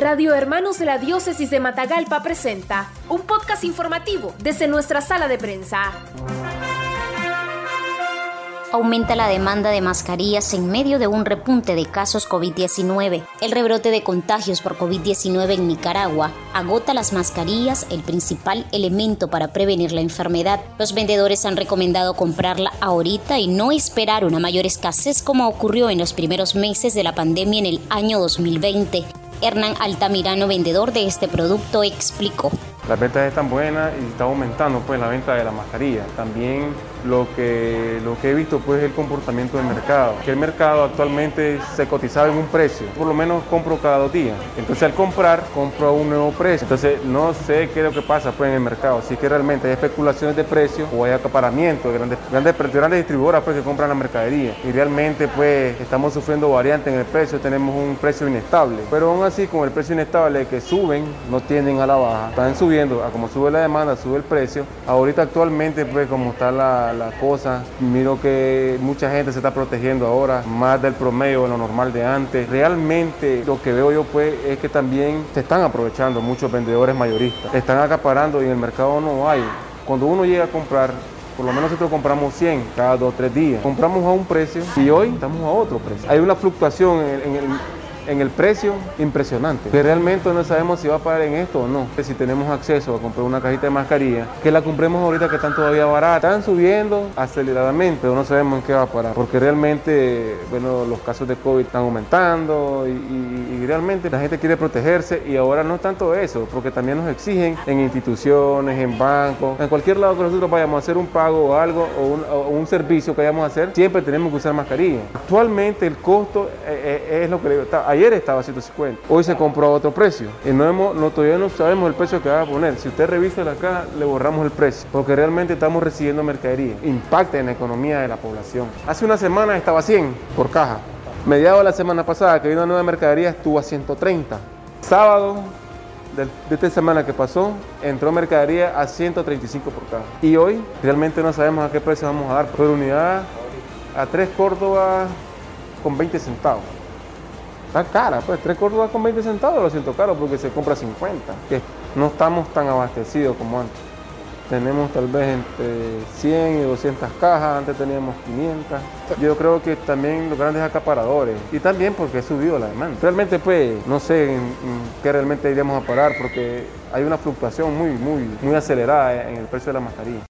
Radio Hermanos de la Diócesis de Matagalpa presenta un podcast informativo desde nuestra sala de prensa. Aumenta la demanda de mascarillas en medio de un repunte de casos COVID-19. El rebrote de contagios por COVID-19 en Nicaragua agota las mascarillas, el principal elemento para prevenir la enfermedad. Los vendedores han recomendado comprarla ahorita y no esperar una mayor escasez como ocurrió en los primeros meses de la pandemia en el año 2020. Hernán Altamirano, vendedor de este producto, explicó. Las ventas están buenas y está aumentando pues la venta de la mascarilla. También lo que, lo que he visto pues es el comportamiento del mercado. Que el mercado actualmente se cotizaba en un precio, por lo menos compro cada dos días. Entonces al comprar, compro a un nuevo precio. Entonces no sé qué es lo que pasa pues en el mercado. Si que realmente hay especulaciones de precios o hay acaparamiento de grandes, grandes, grandes distribuidoras pues, que compran la mercadería. Y realmente pues estamos sufriendo variantes en el precio, tenemos un precio inestable. Pero aún así con el precio inestable que suben, no tienden a la baja. Están subiendo, a como sube la demanda, sube el precio. Ahorita actualmente pues como está la la, cosa. Miro que mucha gente se está protegiendo ahora, más del promedio de lo normal de antes. Realmente lo que veo yo pues es que también se están aprovechando muchos vendedores mayoristas. Están acaparando y en el mercado no hay. Cuando uno llega a comprar por lo menos nosotros compramos 100 cada dos o tres días. Compramos a un precio y hoy estamos a otro precio. Hay una fluctuación en el, en el precio impresionante. Que realmente no sabemos si va a parar en esto o no. Si tenemos acceso a comprar una cajita de mascarilla, que la compremos ahorita que están todavía baratas. Están subiendo aceleradamente, pero no sabemos en qué va a parar. Porque realmente, bueno, los casos de COVID están aumentando y, realmente la gente quiere protegerse y ahora no tanto eso, porque también nos exigen en instituciones, en bancos, en cualquier lado que nosotros vayamos a hacer un pago o algo o un, servicio que vayamos a hacer, siempre tenemos que usar mascarilla. Actualmente el costo eh, eh, es, lo que digo. Ayer estaba a 150, hoy se compró a otro precio y no todavía no sabemos el precio que va a poner. Si usted revisa la caja, le borramos el precio, porque realmente estamos recibiendo mercadería. Impacta en la economía de la población. Hace una semana estaba a 100 por caja. Mediado de la semana pasada que vino una nueva mercadería estuvo a 130. Sábado de, esta semana que pasó, entró mercadería a 135 por caja. Y hoy realmente no sabemos a qué precio vamos a dar por unidad a 3 Córdoba con 20 centavos. Está cara, pues tres Córdoba con 20 centavos lo siento caro porque se compra 50, que no estamos tan abastecidos como antes. Tenemos tal vez entre 100 y 200 cajas, antes teníamos 500. Yo creo que también los grandes acaparadores y también porque ha subido la demanda. Realmente pues no sé en, qué realmente iríamos a parar porque hay una fluctuación muy, muy, muy acelerada en el precio de la mascarilla.